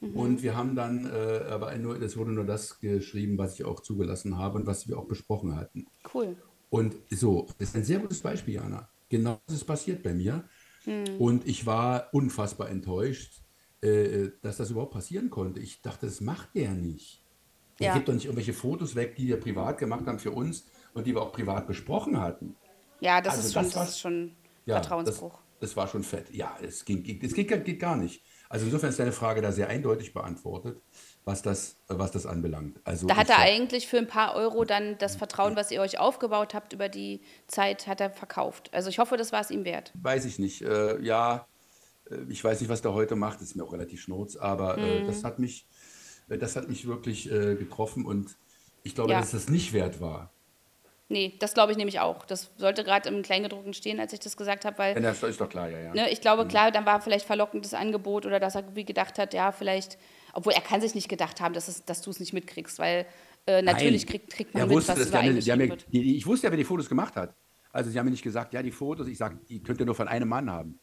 Und wir haben dann, äh, aber nur, es wurde nur das geschrieben, was ich auch zugelassen habe und was wir auch besprochen hatten. Cool. Und so, das ist ein sehr gutes Beispiel, Jana. Genau das ist passiert bei mir. Und ich war unfassbar enttäuscht, äh, dass das überhaupt passieren konnte. Ich dachte, das macht der nicht. Der Ja. gibt doch nicht irgendwelche Fotos weg, die wir privat gemacht haben für uns und die wir auch privat besprochen hatten. Ja, das Also ist schon, das das, ist schon Ja, Vertrauensbruch. Das, das war schon fett. Ja, es ging, ging, das geht, gar- geht gar nicht. Also insofern ist deine Frage da sehr eindeutig beantwortet, was das, was das anbelangt. Also Da hat er eigentlich für ein paar Euro dann das Vertrauen, was ihr euch aufgebaut habt über die Zeit, hat er verkauft. Also ich hoffe, das war es ihm wert. Weiß ich nicht. Äh, ja, äh, ich weiß nicht, was der heute macht. Ist mir auch relativ schnurz, aber Mhm. äh, das hat mich, äh, das hat mich wirklich äh, getroffen und ich glaube, Ja. dass das nicht wert war. Nee, das glaube ich nämlich auch. Das sollte gerade im Kleingedruckten stehen, als ich das gesagt habe, weil Ja, das ist doch klar, ja, ja. Ne, ich glaube, klar, dann war vielleicht verlockendes Angebot oder dass er irgendwie gedacht hat, ja, vielleicht, obwohl er kann sich nicht gedacht haben, dass, es, dass du es nicht mitkriegst, weil äh, natürlich Nein. kriegt, kriegt man Er mit, wusste was über nicht. Die haben ja, die, ich wusste ja, wer die Fotos gemacht hat. Also sie haben mir nicht gesagt, ja, die Fotos, ich sage, die könnt ihr nur von einem Mann haben.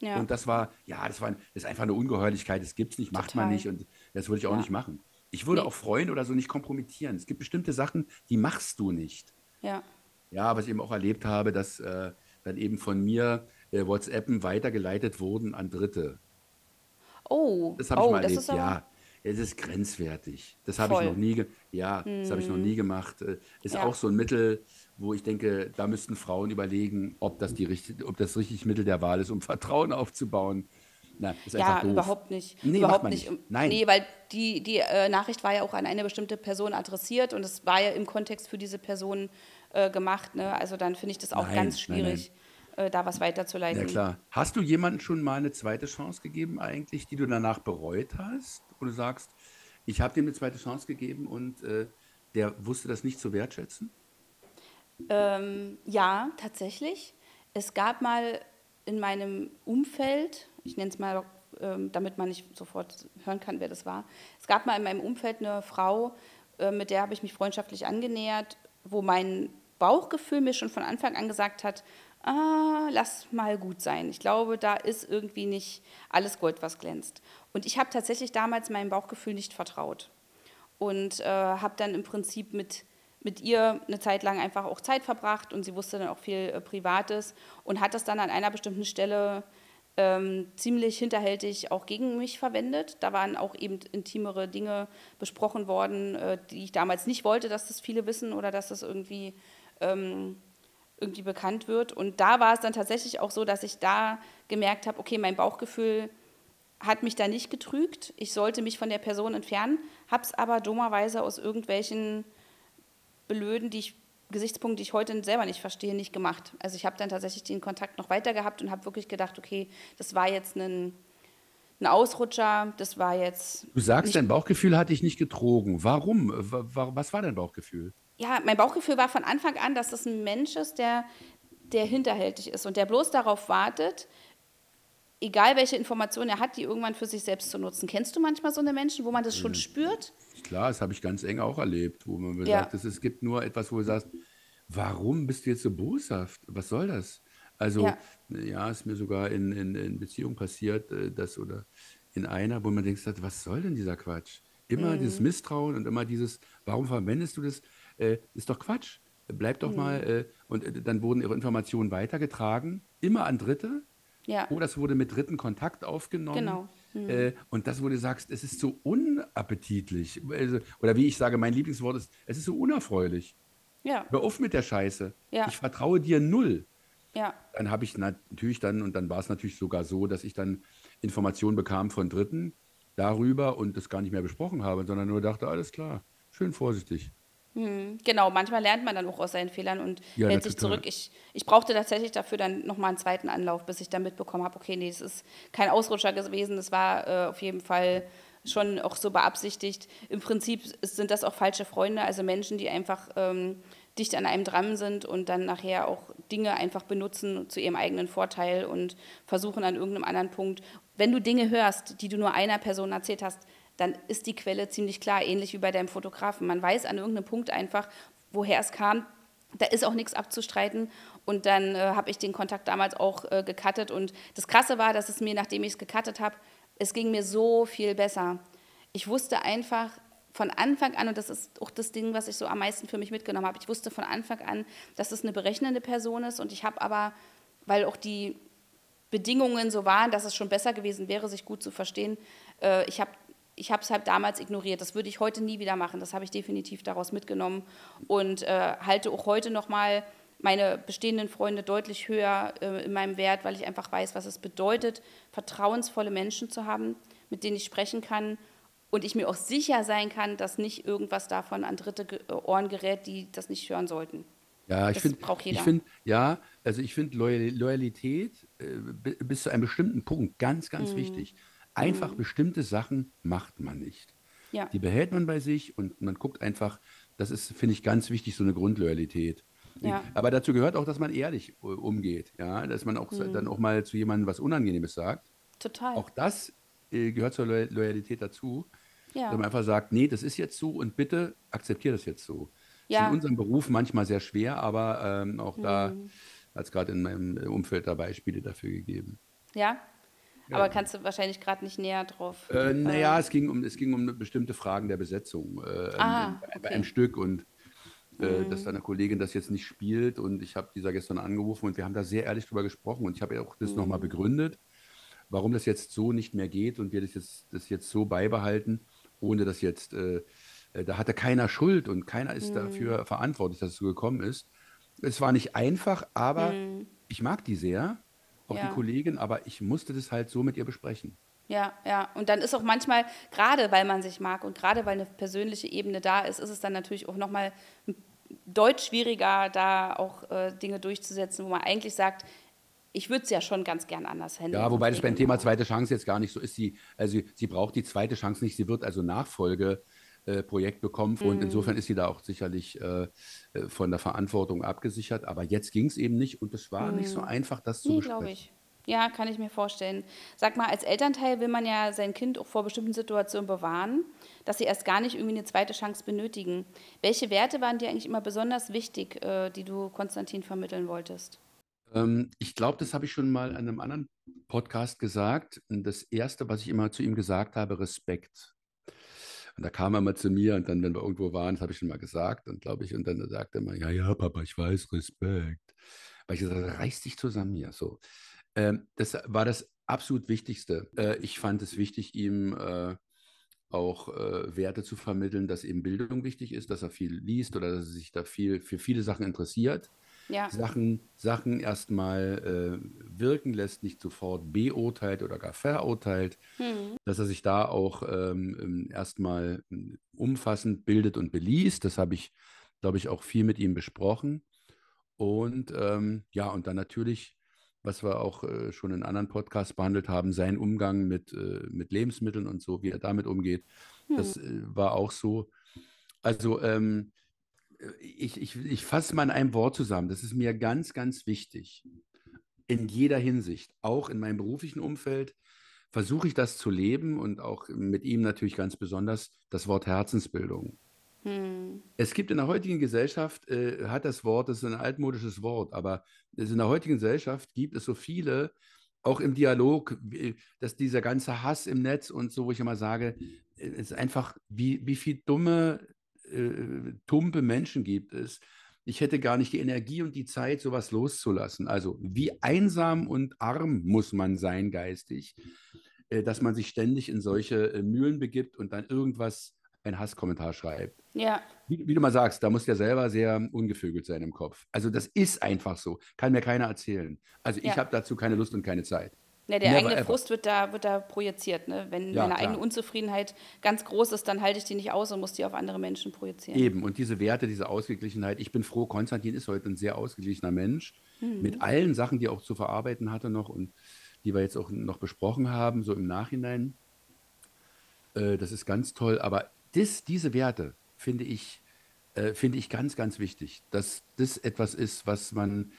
Ja. Und das war, ja, das war das ist einfach eine Ungeheuerlichkeit, das gibt es nicht, macht man Total. nicht und das würde ich auch Ja. nicht machen. Ich würde Nee. auch freuen oder so nicht kompromittieren. Es gibt bestimmte Sachen, die machst du nicht. Ja. Ja, was ich eben auch erlebt habe, dass äh, dann eben von mir äh, WhatsAppen weitergeleitet wurden an Dritte. Oh, Das habe ich oh, mal das erlebt. ja, es ist grenzwertig. Das habe ich noch nie, ja, das habe ich noch nie gemacht. Äh, Ist Ja. auch so ein Mittel, wo ich denke, da müssten Frauen überlegen, ob das die richtig, ob das richtig Mittel der Wahl ist, um Vertrauen aufzubauen. Na, ist ja, doof. überhaupt nicht. Nee, überhaupt nicht. nicht. Nein. Nee, weil die, die äh, Nachricht war ja auch an eine bestimmte Person adressiert und es war ja im Kontext für diese Person äh, gemacht. Ne? Also dann finde ich das auch Nein, ganz nein, nein. schwierig, Äh, da was weiterzuleiten. Ja, klar. Hast du jemandem schon mal eine zweite Chance gegeben, eigentlich, die du danach bereut hast? Wo du sagst, ich habe dem eine zweite Chance gegeben und äh, der wusste das nicht zu wertschätzen? Ähm, ja, tatsächlich. Es gab mal in meinem Umfeld, ich nenne es mal, ähm, damit man nicht sofort hören kann, wer das war. Es gab mal in meinem Umfeld eine Frau, äh, mit der habe ich mich freundschaftlich angenähert, wo mein Bauchgefühl mir schon von Anfang an gesagt hat, ah, lass mal gut sein. Ich glaube, da ist irgendwie nicht alles Gold, was glänzt. Und ich habe tatsächlich damals meinem Bauchgefühl nicht vertraut und äh, habe dann im Prinzip mit, mit ihr eine Zeit lang einfach auch Zeit verbracht und sie wusste dann auch viel äh, Privates und hat das dann an einer bestimmten Stelle ähm, ziemlich hinterhältig auch gegen mich verwendet. Da waren auch eben intimere Dinge besprochen worden, äh, die ich damals nicht wollte, dass das viele wissen oder dass das irgendwie, ähm, irgendwie bekannt wird. Und da war es dann tatsächlich auch so, dass ich da gemerkt habe, okay, mein Bauchgefühl hat mich da nicht getrügt. Ich sollte mich von der Person entfernen, habe es aber dummerweise aus irgendwelchen blöden die ich, Gesichtspunkten, die ich heute selber nicht verstehe, nicht gemacht. Also ich habe dann tatsächlich den Kontakt noch weiter gehabt und habe wirklich gedacht, okay, das war jetzt ein, ein Ausrutscher, das war jetzt... Du sagst, dein Bauchgefühl hat dich nicht getrogen. Warum? Wa- wa- Was war dein Bauchgefühl? ja, mein Bauchgefühl war von Anfang an, dass das ein Mensch ist, der, der hinterhältig ist und der bloß darauf wartet, egal welche Informationen er hat, die irgendwann für sich selbst zu nutzen. Kennst du manchmal so eine Menschen, wo man das schon spürt? Klar, das habe ich ganz eng auch erlebt, wo man Ja. sagt, es, gibt nur etwas, wo du sagst, warum bist du jetzt so boshaft? Was soll das? Also, Ja. ja, ist mir sogar in, in, in Beziehung passiert, äh, das oder in einer, wo man denkt, was soll denn dieser Quatsch? Immer dieses Misstrauen und immer dieses, warum verwendest du das? Äh, ist doch Quatsch. Bleib doch mal. Äh, und äh, dann wurden ihre Informationen weitergetragen, immer an Dritte. Ja, Oder es wurde mit Dritten Kontakt aufgenommen. Genau. Äh, und das, wo du sagst, es ist so unappetitlich. Also, oder wie ich sage, mein Lieblingswort ist, es ist so unerfreulich. ja, Hör auf mit der Scheiße. Ja. Ich vertraue dir null. ja, Dann habe ich natürlich dann, und dann war es natürlich sogar so, dass ich dann Informationen bekam von Dritten darüber und das gar nicht mehr besprochen habe, sondern nur dachte, alles klar, schön vorsichtig. Genau. Manchmal lernt man dann auch aus seinen Fehlern und Ja, hält sich zurück. Ich, ich brauchte tatsächlich dafür dann nochmal einen zweiten Anlauf, bis ich dann mitbekommen habe, okay, nee, es ist kein Ausrutscher gewesen, das war äh, auf jeden Fall schon auch so beabsichtigt. Im Prinzip sind das auch falsche Freunde, also Menschen, die einfach ähm, dicht an einem dran sind und dann nachher auch Dinge einfach benutzen zu ihrem eigenen Vorteil und versuchen an irgendeinem anderen Punkt. Wenn du Dinge hörst, die du nur einer Person erzählt hast, dann ist die Quelle ziemlich klar, ähnlich wie bei deinem Fotografen. Man weiß an irgendeinem Punkt einfach, woher es kam. Da ist auch nichts abzustreiten. Und dann äh, habe ich den Kontakt damals auch äh, gecuttet. Und das Krasse war, dass es mir, nachdem ich es gecuttet habe, es ging mir so viel besser. Ich wusste einfach von Anfang an, und das ist auch das Ding, was ich so am meisten für mich mitgenommen habe, ich wusste von Anfang an, dass es eine berechnende Person ist. Und ich habe aber, weil auch die Bedingungen so waren, dass es schon besser gewesen wäre, sich gut zu verstehen, äh, ich habe ich habe es halt damals ignoriert. Das würde ich heute nie wieder machen. Das habe ich definitiv daraus mitgenommen und äh, halte auch heute noch mal meine bestehenden Freunde deutlich höher äh, in meinem Wert, weil ich einfach weiß, was es bedeutet, vertrauensvolle Menschen zu haben, mit denen ich sprechen kann und ich mir auch sicher sein kann, dass nicht irgendwas davon an dritte äh, Ohren gerät, die das nicht hören sollten. Ja, ich finde, ich finde, ja, also ich finde Loyal, Loyalität äh, bi- bis zu einem bestimmten Punkt ganz, ganz Mhm. wichtig. Einfach bestimmte Sachen macht man nicht. Ja. Die behält man bei sich und man guckt einfach, das ist, finde ich, ganz wichtig, so eine Grundloyalität. Ja. Aber dazu gehört auch, dass man ehrlich äh, umgeht, ja, dass man auch Mhm. dann auch mal zu jemandem was Unangenehmes sagt. Total. Auch das äh, gehört zur Loy Loyalität dazu. ja. Dass man einfach sagt, nee, das ist jetzt so und bitte akzeptiere das jetzt so. Ist Ja. in unserem Beruf manchmal sehr schwer, aber ähm, auch da Mhm. hat es gerade in meinem Umfeld da Beispiele dafür gegeben. Ja? Aber kannst du wahrscheinlich gerade nicht näher drauf. Äh, naja, es ging um, es ging um bestimmte Fragen der Besetzung äh, Ah, bei, bei okay. Mhm. einem Stück und äh, dass da eine Kollegin das jetzt nicht spielt und ich habe dieser gestern angerufen und wir haben da sehr ehrlich drüber gesprochen und ich habe ja auch das Mhm. nochmal begründet, warum das jetzt so nicht mehr geht und wir das jetzt, das jetzt so beibehalten, ohne dass jetzt, äh, äh, da hatte keiner Schuld und keiner ist Mhm. dafür verantwortlich, dass es so gekommen ist. Es war nicht einfach, aber Mhm. ich mag die sehr, auch Ja. die Kollegin, aber ich musste das halt so mit ihr besprechen. Ja, ja. Und dann ist auch manchmal, gerade weil man sich mag und gerade weil eine persönliche Ebene da ist, ist es dann natürlich auch nochmal deutlich schwieriger, da auch äh, Dinge durchzusetzen, wo man eigentlich sagt, ich würde es ja schon ganz gern anders handeln. Ja, wobei das beim Thema zweite Chance jetzt gar nicht so ist. Sie, also sie, braucht die zweite Chance nicht, sie wird also Nachfolgeprojekt äh, Projekt bekommen Mhm. und insofern ist sie da auch sicherlich äh, äh, von der Verantwortung abgesichert. Aber jetzt ging es eben nicht und es war nicht so einfach, das zu Mhm. Nee, besprechen. ich. Ja, kann ich mir vorstellen. Sag mal, als Elternteil will man ja sein Kind auch vor bestimmten Situationen bewahren, dass sie erst gar nicht irgendwie eine zweite Chance benötigen. Welche Werte waren dir eigentlich immer besonders wichtig, äh, die du Konstantin vermitteln wolltest? Ähm, ich glaube, das habe ich schon mal in einem anderen Podcast gesagt. Das Erste, was ich immer zu ihm gesagt habe, Respekt. Und da kam er mal zu mir und dann, wenn wir irgendwo waren, das habe ich schon mal gesagt und glaube ich, und dann sagte er mal, ja, ja, Papa, ich weiß, Respekt. Weil ich gesagt habe, reiß dich zusammen hier. So. Ähm, das war das absolut Wichtigste. Äh, ich fand es wichtig, ihm äh, auch äh, Werte zu vermitteln, dass eben Bildung wichtig ist, dass er viel liest oder dass er sich da viel für viele Sachen interessiert. Ja, Sachen, Sachen erstmal äh, wirken lässt, nicht sofort beurteilt oder gar verurteilt, dass er sich da auch ähm, ähm, erstmal ähm, umfassend bildet und beliest. Das habe ich, glaube ich, auch viel mit ihm besprochen. Und ähm, ja, und dann natürlich, was wir auch äh, schon in anderen Podcasts behandelt haben, sein Umgang mit, äh, mit Lebensmitteln und so, wie er damit umgeht. Das äh, war auch so. Also ähm, ich, ich, ich fasse mal in einem Wort zusammen. Das ist mir ganz, ganz wichtig. in jeder Hinsicht, auch in meinem beruflichen Umfeld, versuche ich das zu leben und auch mit ihm natürlich ganz besonders das Wort Herzensbildung. Hm. Es gibt in der heutigen Gesellschaft, äh, hat das Wort, das ist ein altmodisches Wort, aber in der heutigen Gesellschaft gibt es so viele, auch im Dialog, dass dieser ganze Hass im Netz und so, wo ich immer sage, es ist einfach, wie, wie viel dumme, äh, tumpe Menschen gibt es. Ich hätte gar nicht die Energie und die Zeit, sowas loszulassen. Also, wie einsam und arm muss man sein geistig, äh, dass man sich ständig in solche äh, Mühlen begibt und dann irgendwas einen Hasskommentar schreibt. Ja. Wie, wie, du mal sagst, da muss der selber sehr ungevögelt sein im Kopf. Also das ist einfach so. Kann mir keiner erzählen. Also ich ja. habe dazu keine Lust und keine Zeit. Ja, der Never eigene ever. Frust wird da, wird da projiziert. Ne? Wenn ja, meine klar. eigene Unzufriedenheit ganz groß ist, dann halte ich die nicht aus und muss die auf andere Menschen projizieren. Eben, und diese Werte, diese Ausgeglichenheit. Ich bin froh, Konstantin ist heute ein sehr ausgeglichener Mensch. Mhm. Mit allen Sachen, die er auch zu verarbeiten hatte noch und die wir jetzt auch noch besprochen haben, so im Nachhinein. Äh, das ist ganz toll. Aber das, diese Werte finde ich, äh, finde ich ganz, ganz wichtig, dass das etwas ist, was man,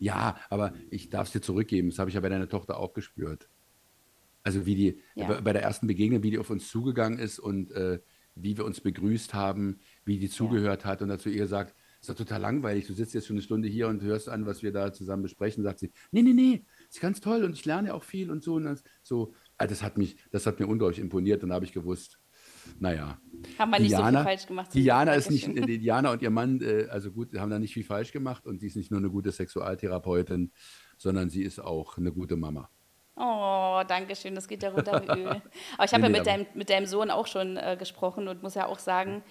ja, aber ich darf es dir zurückgeben, das habe ich ja bei deiner Tochter auch gespürt. Also wie die, ja. bei der ersten Begegnung, wie die auf uns zugegangen ist und äh, wie wir uns begrüßt haben, wie die zugehört ja. hat und dazu ihr gesagt, ist doch total langweilig, du sitzt jetzt schon eine Stunde hier und hörst an, was wir da zusammen besprechen, sagt sie, nee, nee, nee, ist ganz toll und ich lerne auch viel und so und das, so, also das hat mich, das hat mir unglaublich imponiert, dann habe ich gewusst, naja. Haben wir nicht Diana, so viel falsch gemacht. Diana ist nicht, äh, Diana und ihr Mann, äh, also gut, haben da nicht viel falsch gemacht und sie ist nicht nur eine gute Sexualtherapeutin, sondern sie ist auch eine gute Mama. Oh, danke schön, das geht ja runter wie Öl. Aber ich habe nee, ja mit, deinem, mit deinem Sohn auch schon äh, gesprochen und muss ja auch sagen,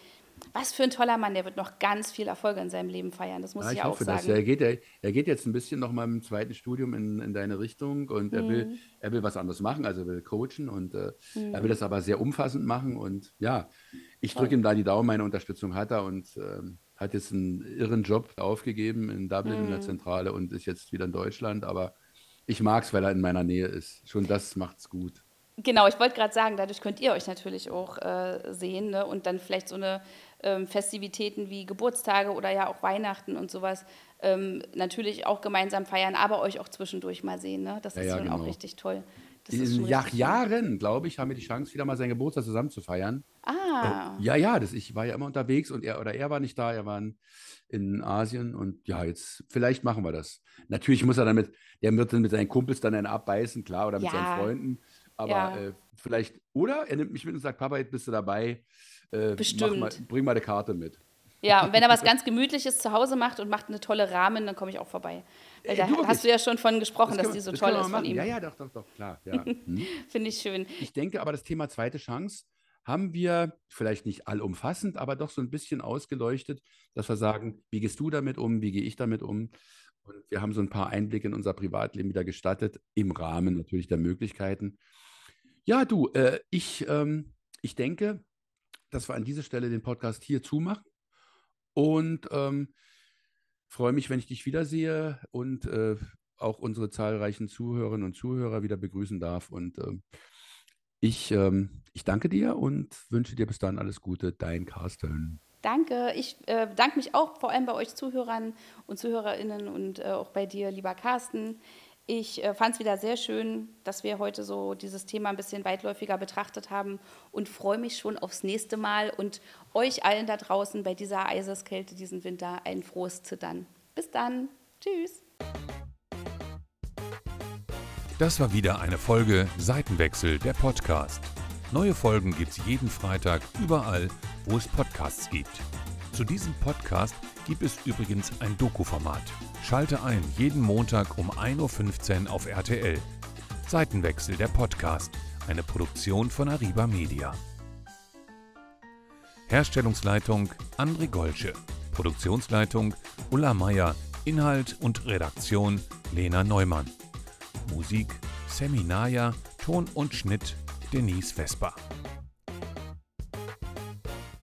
was für ein toller Mann, der wird noch ganz viel Erfolge in seinem Leben feiern. Das muss ja, ich, ich auch hoffe, sagen. Dass, er, geht, er, er geht jetzt ein bisschen noch mal im zweiten Studium in, in deine Richtung und mhm. er, will, mhm. er will was anderes machen, also er will coachen und äh, mhm. er will das aber sehr umfassend machen. Und ja, ich drücke ihm da die Daumen, meine Unterstützung hat er und äh, hat jetzt einen irren Job aufgegeben in Dublin mhm. in der mhm. Zentrale und ist jetzt wieder in Deutschland. Aber ich mag es, weil er in meiner Nähe ist. Schon das macht es gut. Genau, ich wollte gerade sagen, dadurch könnt ihr euch natürlich auch äh, sehen ne? und dann vielleicht so eine ähm, Festivitäten wie Geburtstage oder ja auch Weihnachten und sowas ähm, natürlich auch gemeinsam feiern, aber euch auch zwischendurch mal sehen. Ne? Das ja, ist ja, dann genau. auch richtig toll. In Nach Jahren, glaube ich, haben wir die Chance, wieder mal seinen Geburtstag zusammen zu feiern. Ah. Äh, ja, ja, das, ich war ja immer unterwegs und er oder er war nicht da, er war in, in Asien und ja, jetzt vielleicht machen wir das. Natürlich muss er damit, der wird dann mit seinen Kumpels dann einen abbeißen, klar, oder mit ja. seinen Freunden. Aber ja. äh, vielleicht, oder er nimmt mich mit und sagt, Papa, jetzt bist du dabei. Äh, Bestimmt. Mal, bring mal eine Karte mit. Ja, und wenn er was ganz Gemütliches zu Hause macht und macht eine tolle Rahmen, dann komme ich auch vorbei. Weil da du, hast du ja schon von gesprochen, das dass die so das toll ist von ihm. Ja, ja, doch, doch, doch, klar. Ja. Hm. Finde ich schön. Ich denke aber, das Thema zweite Chance haben wir vielleicht nicht allumfassend, aber doch so ein bisschen ausgeleuchtet, dass wir sagen, wie gehst du damit um, wie gehe ich damit um? Und wir haben so ein paar Einblicke in unser Privatleben wieder gestattet, im Rahmen natürlich der Möglichkeiten. Ja, du, äh, ich, ähm, ich denke, dass wir an dieser Stelle den Podcast hier zumachen und ähm, freue mich, wenn ich dich wiedersehe und äh, auch unsere zahlreichen Zuhörerinnen und Zuhörer wieder begrüßen darf. Und äh, ich, ähm, ich danke dir und wünsche dir bis dann alles Gute. Dein Carsten. Danke. Ich äh, bedanke mich auch vor allem bei euch Zuhörern und Zuhörerinnen und äh, auch bei dir, lieber Carsten. Ich äh, fand es wieder sehr schön, dass wir heute so dieses Thema ein bisschen weitläufiger betrachtet haben und freue mich schon aufs nächste Mal und euch allen da draußen bei dieser Eiseskälte diesen Winter ein frohes Zittern. Bis dann. Tschüss. Das war wieder eine Folge Seitenwechsel, der Podcast. Neue Folgen gibt es jeden Freitag überall, wo es Podcasts gibt. Zu diesem Podcast gibt es übrigens ein Doku-Format. Schalte ein jeden Montag um 1.15 Uhr auf RTL. Seitenwechsel der Podcast, eine Produktion von Ariba Media. Herstellungsleitung André Golsche. Produktionsleitung Ulla Meier. Inhalt und Redaktion Lena Neumann. Musik Seminaya, Ton und Schnitt Denise Vesper.